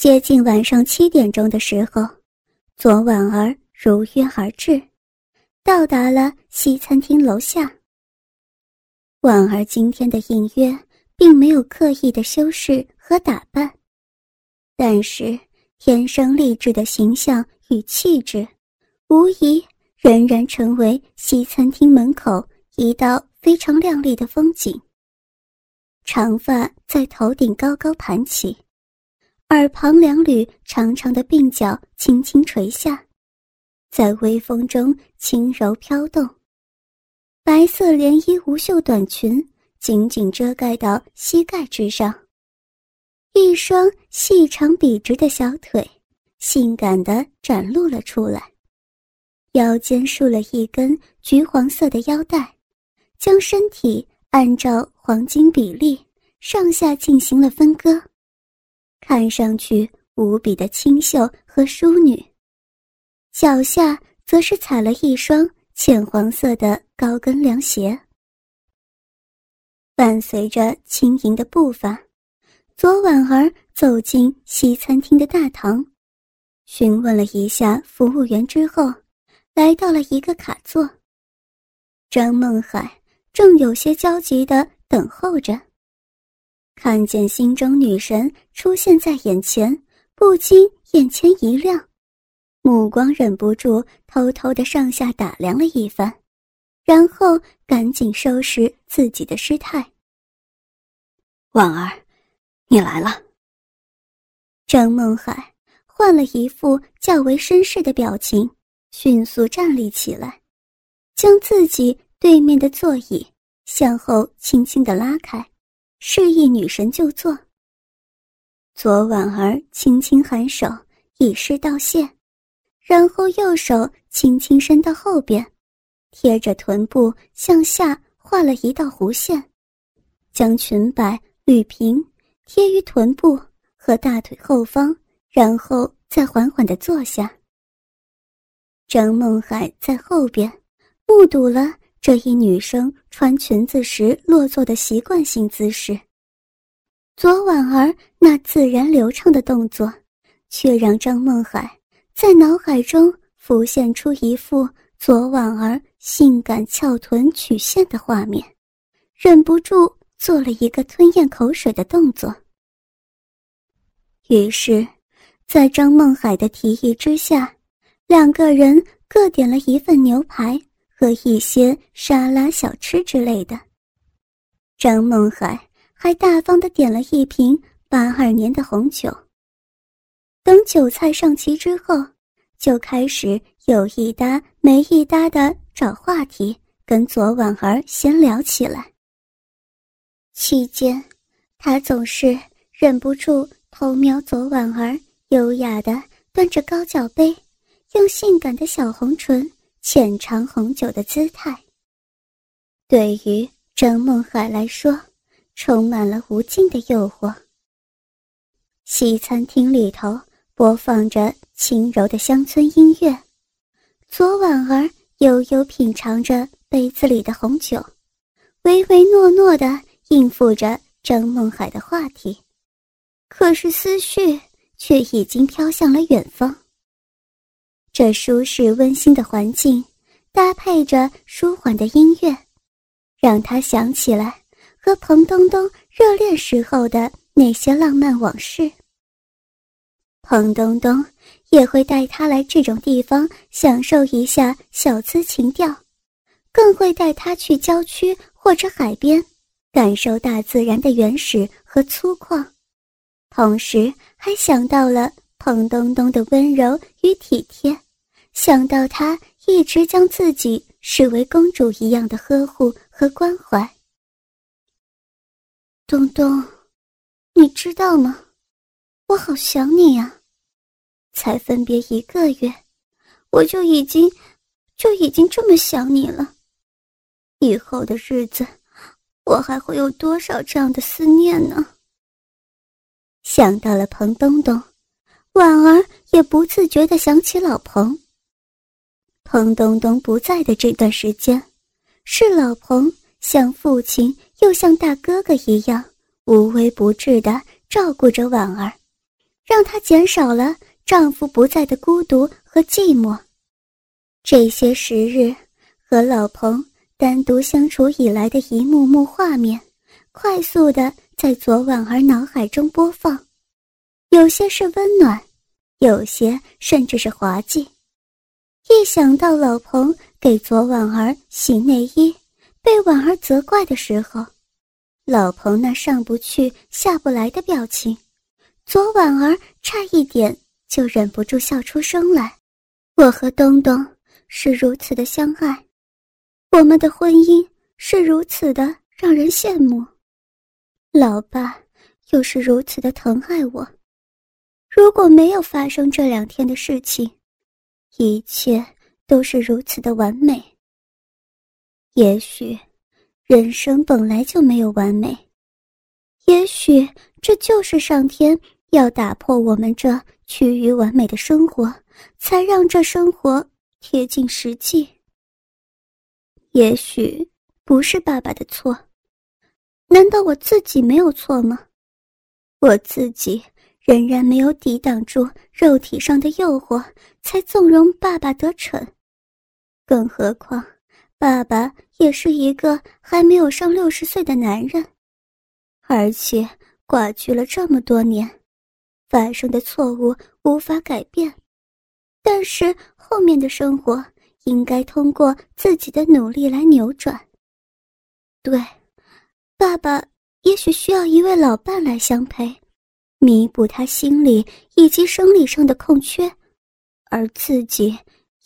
接近晚上七点钟的时候，左婉儿如约而至，到达了西餐厅楼下。婉儿今天的应约并没有刻意的修饰和打扮，但是天生丽质的形象与气质，无疑仍然成为西餐厅门口一道非常亮丽的风景。长发在头顶高高盘起，耳旁两缕长长的鬓角轻轻垂下，在微风中轻柔飘动。白色连衣无袖短裙紧紧遮盖到膝盖之上，一双细长笔直的小腿性感的展露了出来，腰间束了一根橘黄色的腰带，将身体按照黄金比例上下进行了分割，看上去无比的清秀和淑女。脚下则是踩了一双。浅黄色的高跟凉鞋，伴随着轻盈的步伐，左婉儿走进西餐厅的大堂，询问了一下服务员之后，来到了一个卡座。张梦海正有些焦急的等候着，看见心中女神出现在眼前，不禁眼前一亮。目光忍不住偷偷的上下打量了一番，然后赶紧收拾自己的失态。婉儿，你来了。张梦海换了一副较为绅士的表情，迅速站立起来，将自己对面的座椅向后轻轻的拉开，示意女神就坐。左婉儿轻轻颔首，以示道谢。然后右手轻轻伸到后边，贴着臀部向下画了一道弧线，将裙摆捋平，贴于臀部和大腿后方，然后再缓缓地坐下。张梦海在后边目睹了这一女生穿裙子时落座的习惯性姿势，左婉儿那自然流畅的动作，却让张梦海。在脑海中浮现出一副左婉儿性感翘臀曲线的画面，忍不住做了一个吞咽口水的动作。于是，在张梦海的提议之下，两个人各点了一份牛排和一些沙拉、小吃之类的。张梦海还大方的点了一瓶八二年的红酒。等酒菜上齐之后，就开始有一搭没一搭的找话题跟左婉儿闲聊起来。期间，他总是忍不住偷瞄左婉儿优雅的端着高脚杯，用性感的小红唇浅尝红酒的姿态。对于张梦海来说，充满了无尽的诱惑。西餐厅里头。播放着轻柔的乡村音乐，左婉儿悠悠品尝着杯子里的红酒，唯唯诺诺地应付着张梦海的话题，可是思绪却已经飘向了远方。这舒适温馨的环境，搭配着舒缓的音乐，让他想起来和彭东东热恋时候的那些浪漫往事。彭东东也会带他来这种地方享受一下小资情调，更会带他去郊区或者海边，感受大自然的原始和粗犷，同时还想到了彭东东的温柔与体贴，想到他一直将自己视为公主一样的呵护和关怀。东东，你知道吗？我好想你呀！才分别一个月，我就已经就已经这么想你了。以后的日子，我还会有多少这样的思念呢？想到了彭东东，婉儿也不自觉的想起老彭。彭东东不在的这段时间，是老彭像父亲又像大哥哥一样无微不至的照顾着婉儿。让她减少了丈夫不在的孤独和寂寞。这些时日和老彭单独相处以来的一幕幕画面，快速的在左婉儿脑海中播放，有些是温暖，有些甚至是滑稽。一想到老彭给左婉儿洗内衣，被婉儿责怪的时候，老彭那上不去下不来的表情，左婉儿差一点就忍不住笑出声来。我和东东是如此的相爱，我们的婚姻是如此的让人羡慕，老爸又是如此的疼爱我。如果没有发生这两天的事情，一切都是如此的完美。也许，人生本来就没有完美。也许这就是上天要打破我们这趋于完美的生活，才让这生活贴近实际。也许不是爸爸的错，难道我自己没有错吗？我自己。仍然没有抵挡住肉体上的诱惑，才纵容爸爸得逞。更何况，爸爸也是一个还没有上六十岁的男人，而且寡居了这么多年，发生的错误无法改变。但是后面的生活应该通过自己的努力来扭转。对，爸爸也许需要一位老伴来相陪。弥补他心理以及生理上的空缺，而自己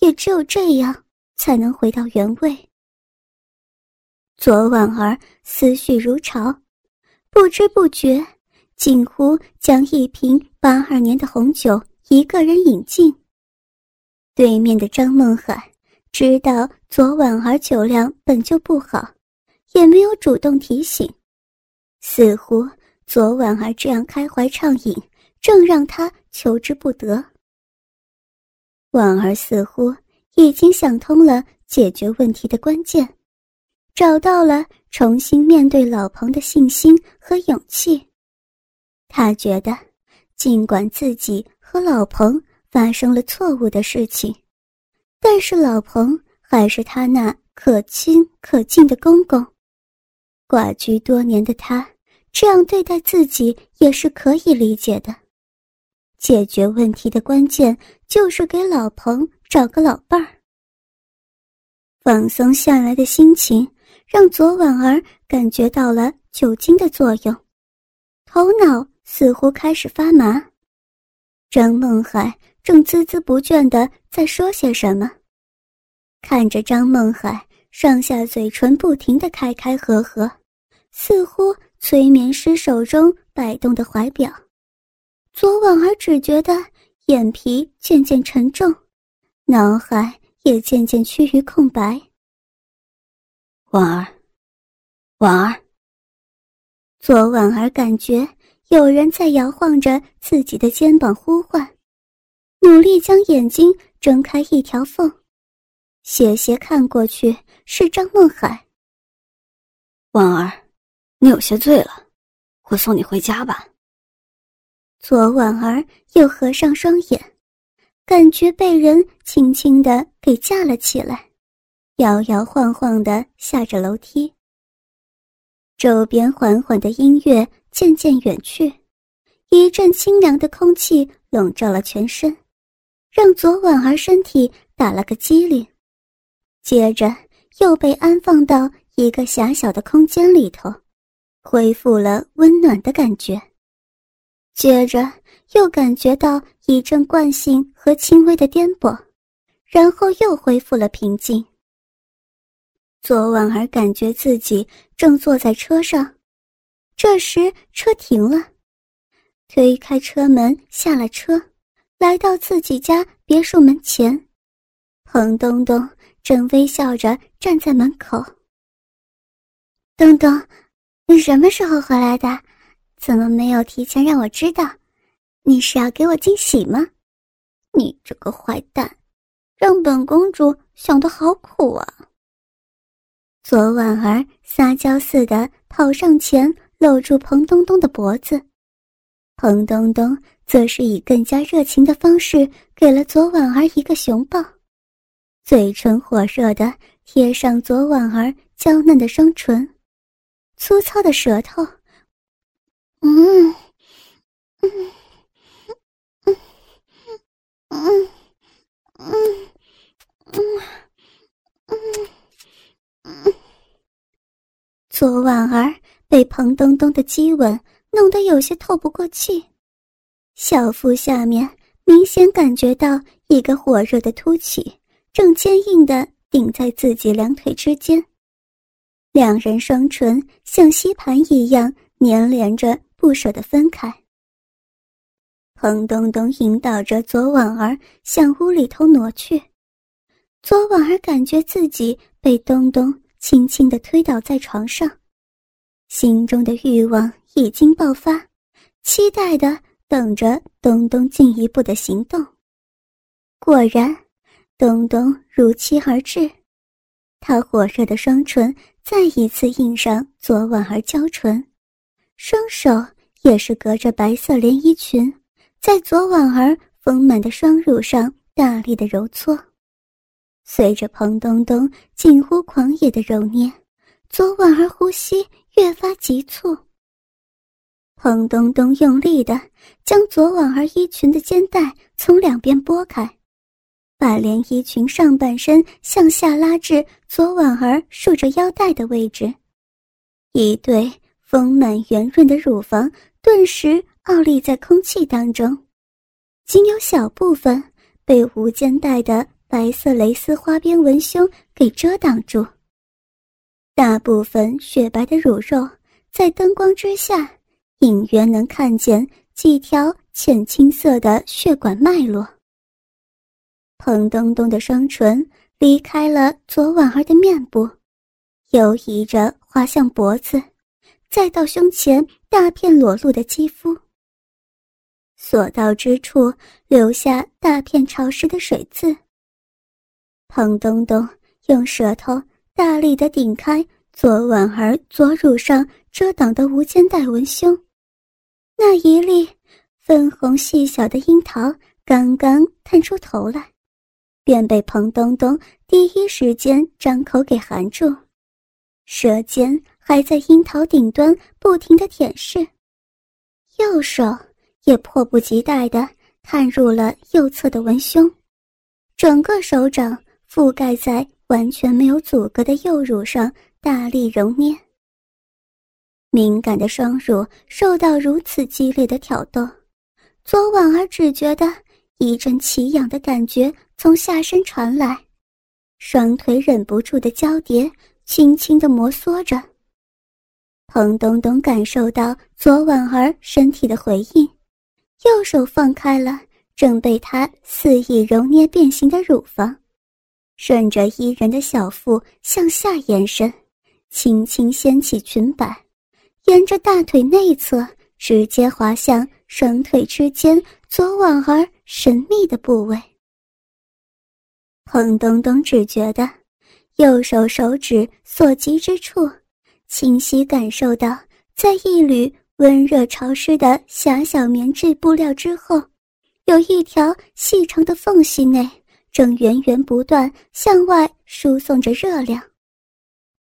也只有这样才能回到原位。左婉儿思绪如潮，不知不觉，近乎将一瓶八二年的红酒一个人饮尽。对面的张梦海知道左婉儿酒量本就不好，也没有主动提醒，似乎。昨晚儿这样开怀畅饮，正让他求之不得。婉儿似乎已经想通了解决问题的关键，找到了重新面对老彭的信心和勇气。他觉得，尽管自己和老彭发生了错误的事情，但是老彭还是他那可亲可敬的公公。寡居多年的他。这样对待自己也是可以理解的。解决问题的关键就是给老彭找个老伴儿。放松下来的心情让左婉儿感觉到了酒精的作用，头脑似乎开始发麻。张梦海正孜孜不倦地在说些什么，看着张梦海上下嘴唇不停地开开合合，似乎。催眠师手中摆动的怀表，左婉儿只觉得眼皮渐渐沉重，脑海也渐渐趋于空白。婉儿，婉儿。左婉儿感觉有人在摇晃着自己的肩膀呼唤，努力将眼睛睁开一条缝，斜斜看过去是张梦海。婉儿。你有些醉了，我送你回家吧。左婉儿又合上双眼，感觉被人轻轻的给架了起来，摇摇晃晃的下着楼梯。周边缓缓的音乐渐渐远去，一阵清凉的空气笼罩了全身，让左婉儿身体打了个激灵，接着又被安放到一个狭小的空间里头。恢复了温暖的感觉，接着又感觉到一阵惯性和轻微的颠簸，然后又恢复了平静。左婉儿感觉自己正坐在车上，这时车停了，推开车门下了车，来到自己家别墅门前，彭东东正微笑着站在门口。东东。你什么时候回来的？怎么没有提前让我知道？你是要给我惊喜吗？你这个坏蛋，让本公主想的好苦啊！左婉儿撒娇似的跑上前，搂住彭东东的脖子。彭东东则是以更加热情的方式给了左婉儿一个熊抱，嘴唇火热的贴上左婉儿娇嫩的双唇，粗糙的舌头。嗯，嗯。昨婉儿被彭东东的激吻弄得有些透不过气，小腹下面明显感觉到一个火热的凸起正坚硬的顶在自己两腿之间。两人双唇像吸盘一样粘连着，不舍得分开。彭东东引导着左婉儿向屋里头挪去，左婉儿感觉自己被东东轻轻的推倒在床上，心中的欲望已经爆发，期待的。等着东东进一步的行动，果然，东东如期而至。他火热的双唇再一次印上左婉儿娇唇，双手也是隔着白色连衣裙，在左婉儿丰满的双乳上大力的揉搓。随着彭东东近乎狂野的揉捏，左婉儿呼吸越发急促。彭东东用力的将左婉儿衣裙的肩带从两边拨开，把连衣裙上半身向下拉至左婉儿束着腰带的位置，一对丰满圆润的乳房顿时傲立在空气当中，仅有小部分被无肩带的白色蕾丝花边文胸给遮挡住，大部分雪白的乳肉在灯光之下。隐约能看见几条浅青色的血管脉络。彭东东的双唇离开了左婉儿的面部，游移着滑向脖子，再到胸前大片裸露的肌肤。所到之处留下大片潮湿的水渍。彭东东用舌头大力的顶开左婉儿左乳上遮挡的无肩带文胸。那一粒粉红细小的樱桃刚刚探出头来，便被彭东东第一时间张口给含住，舌尖还在樱桃顶端不停的舔舐，右手也迫不及待地探入了右侧的文胸，整个手掌覆盖在完全没有阻隔的右乳上，大力揉捏。敏感的双乳受到如此激烈的挑逗，左婉儿只觉得一阵奇痒的感觉从下身传来，双腿忍不住的交叠，轻轻的摩挲着。彭东东感受到左婉儿身体的回应，右手放开了正被他肆意揉捏变形的乳房，顺着伊人的小腹向下延伸，轻轻掀起裙摆。沿着大腿内侧直接滑向双腿之间左婉儿神秘的部位。彭东东只觉得右手手指所及之处，清晰感受到，在一缕温热潮湿的狭小棉质布料之后，有一条细长的缝隙内正源源不断向外输送着热量。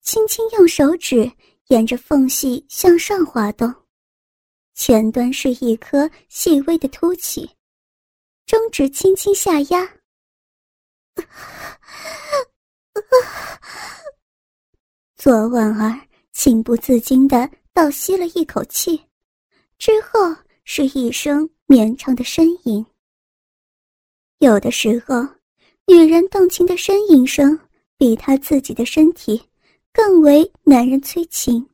轻轻用手指。沿着缝隙向上滑动，前端是一颗细微的凸起，中指轻轻下压。左婉儿情不自禁的倒吸了一口气，之后是一声绵长的呻吟。有的时候，女人动情的呻吟声比她自己的身体。更为男人催情。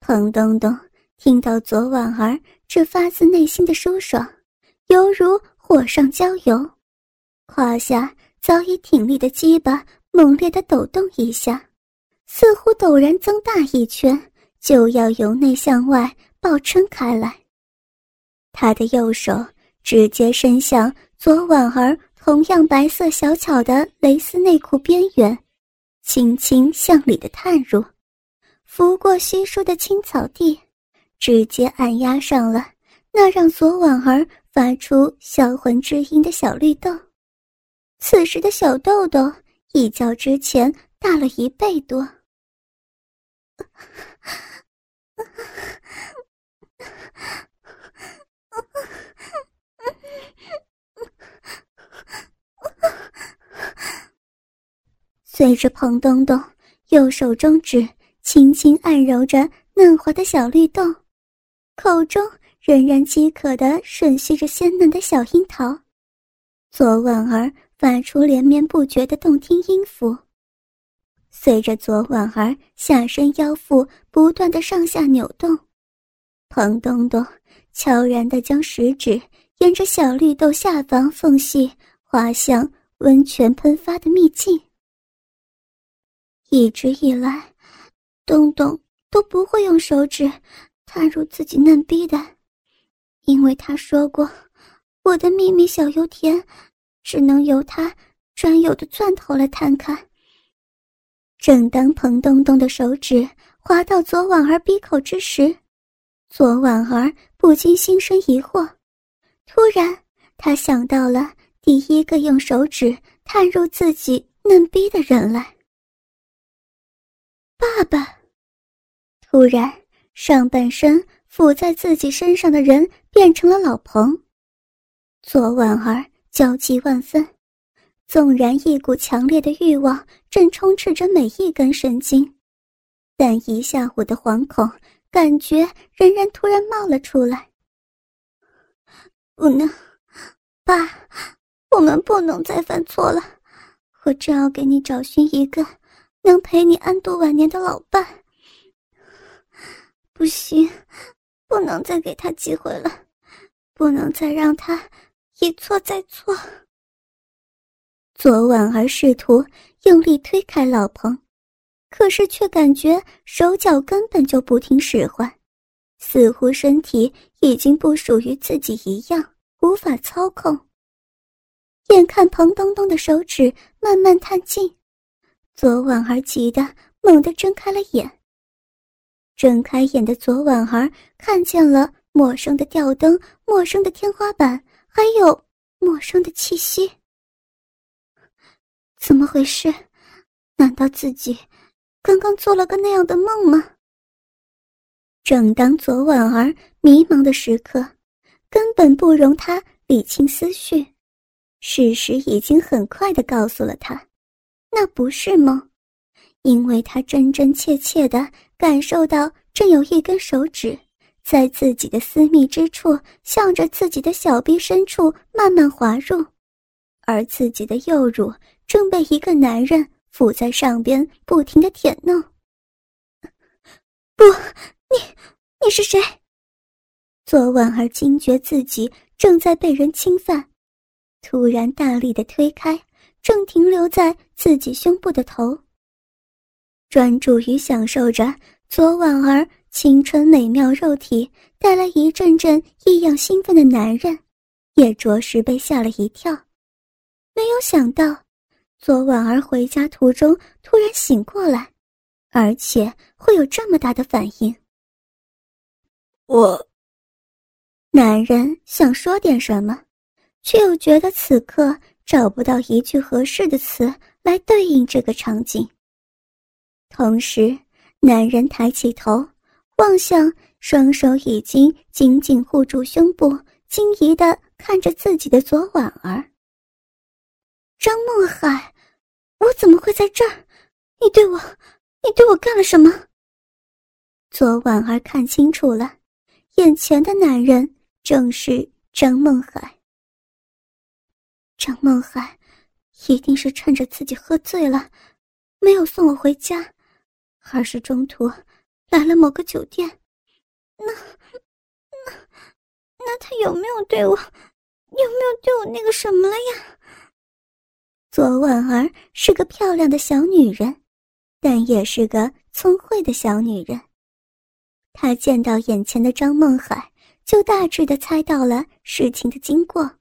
彭东东听到左婉儿这发自内心的舒爽，犹如火上浇油，胯下早已挺立的鸡巴猛烈的抖动一下，似乎陡然增大一圈，就要由内向外爆撑开来。他的右手直接伸向左婉儿同样白色小巧的蕾丝内裤边缘。轻轻向里的探入，拂过稀疏的青草地，直接按压上了那让左婉儿发出销魂之音的小绿豆。此时的小豆豆已较之前大了一倍多。随着彭东东右手中指轻轻按揉着嫩滑的小绿豆，口中仍然饥渴地吮吸着鲜嫩的小樱桃，左婉儿发出连绵不绝的动听音符。随着左婉儿下身腰腹不断的上下扭动，彭东东悄然地将食指沿着小绿豆下方缝隙滑向温泉喷发的秘境。一直以来，东东都不会用手指探入自己嫩逼的，因为他说过，我的秘密小油田只能由他专有的钻头来探看。正当彭东东的手指滑到左婉儿鼻口之时，左婉儿不禁心生疑惑。突然，他想到了第一个用手指探入自己嫩逼的人来。爸爸！突然，上半身伏在自己身上的人变成了老彭。左婉儿焦急万分，纵然一股强烈的欲望正充斥着每一根神经，但一下午的惶恐感觉仍然突然冒了出来。不能，爸，我们不能再犯错了。我正要给你找寻一个。能陪你安度晚年的老伴，不行，不能再给他机会了，不能再让他一错再错。左婉儿试图用力推开老彭，可是却感觉手脚根本就不听使唤，似乎身体已经不属于自己一样，无法操控。眼看彭东东的手指慢慢探近。左婉儿急得猛地睁开了眼。睁开眼的左婉儿看见了陌生的吊灯、陌生的天花板，还有陌生的气息。怎么回事？难道自己刚刚做了个那样的梦吗？正当左婉儿迷茫的时刻，根本不容她理清思绪。事实已经很快的告诉了她。那不是梦，因为他真真切切的感受到，正有一根手指在自己的私密之处，向着自己的小臂深处慢慢滑入，而自己的右乳正被一个男人抚在上边，不停的舔弄。不，你，你是谁？左婉儿惊觉自己正在被人侵犯，突然大力的推开。正停留在自己胸部的头，专注于享受着左婉儿青春美妙肉体带来一阵阵异样兴奋的男人，也着实被吓了一跳。没有想到，昨晚儿回家途中突然醒过来，而且会有这么大的反应。我，男人想说点什么，却又觉得此刻。找不到一句合适的词来对应这个场景。同时，男人抬起头，望向双手已经紧紧护住胸部、惊疑的看着自己的左婉儿。张梦海，我怎么会在这儿？你对我，你对我干了什么？左婉儿看清楚了，眼前的男人正是张梦海。张梦海一定是趁着自己喝醉了，没有送我回家，而是中途来了某个酒店。那、那、那他有没有对我，有没有对我那个什么了呀？左婉儿是个漂亮的小女人，但也是个聪慧的小女人。她见到眼前的张梦海，就大致的猜到了事情的经过。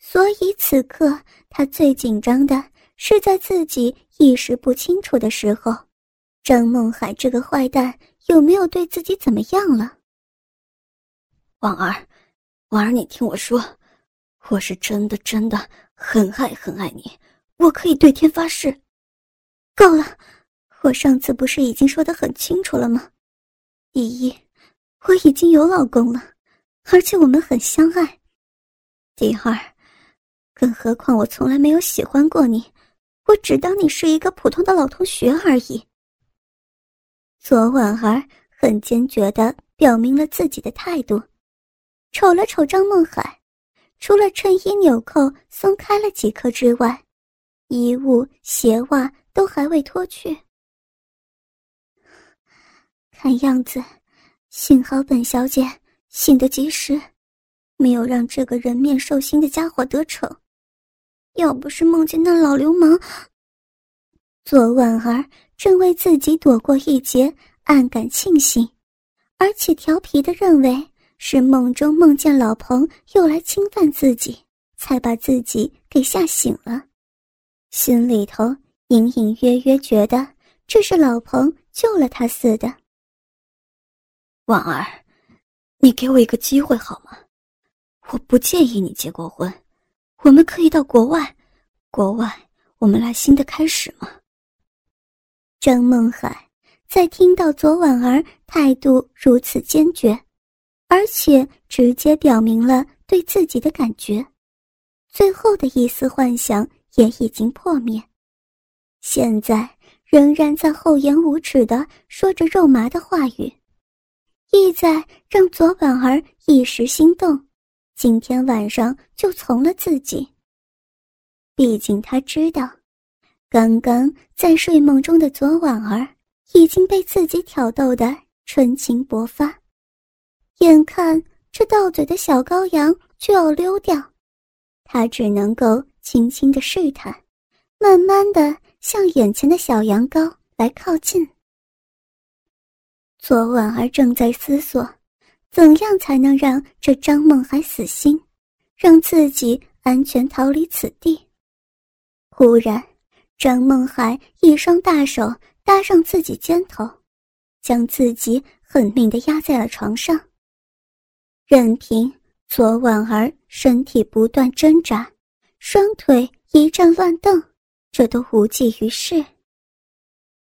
所以此刻他最紧张的是在自己意识不清楚的时候，张梦海这个坏蛋有没有对自己怎么样了？婉儿，婉儿，你听我说，我是真的真的很爱很爱你，我可以对天发誓。够了，我上次不是已经说的很清楚了吗？第一，我已经有老公了，而且我们很相爱。第二，更何况我从来没有喜欢过你，我只当你是一个普通的老同学而已。左婉儿很坚决的表明了自己的态度，瞅了瞅张梦海，除了衬衣纽扣松开了几颗之外，衣物鞋袜都还未脱去。看样子，幸好本小姐醒得及时，没有让这个人面兽心的家伙得逞。要不是梦见那老流氓，左婉儿正为自己躲过一劫暗感庆幸，而且调皮的认为是梦中梦见老彭又来侵犯自己，才把自己给吓醒了，心里头隐隐约约觉得这是老彭救了他似的。婉儿，你给我一个机会好吗？我不介意你结过婚，我们可以到国外，国外我们来新的开始吗？张梦海在听到左婉儿态度如此坚决，而且直接表明了对自己的感觉，最后的一丝幻想也已经破灭，现在仍然在厚颜无耻的说着肉麻的话语。意在让左婉儿一时心动，今天晚上就从了自己。毕竟他知道，刚刚在睡梦中的左婉儿已经被自己挑逗的春情勃发，眼看这到嘴的小羔羊就要溜掉，他只能够轻轻的试探，慢慢的向眼前的小羊羔来靠近。左婉儿正在思索，怎样才能让这张梦海死心，让自己安全逃离此地。忽然，张梦涵一双大手搭上自己肩头，将自己狠命的压在了床上。任凭左婉儿身体不断挣扎，双腿一阵乱蹬，这都无济于事。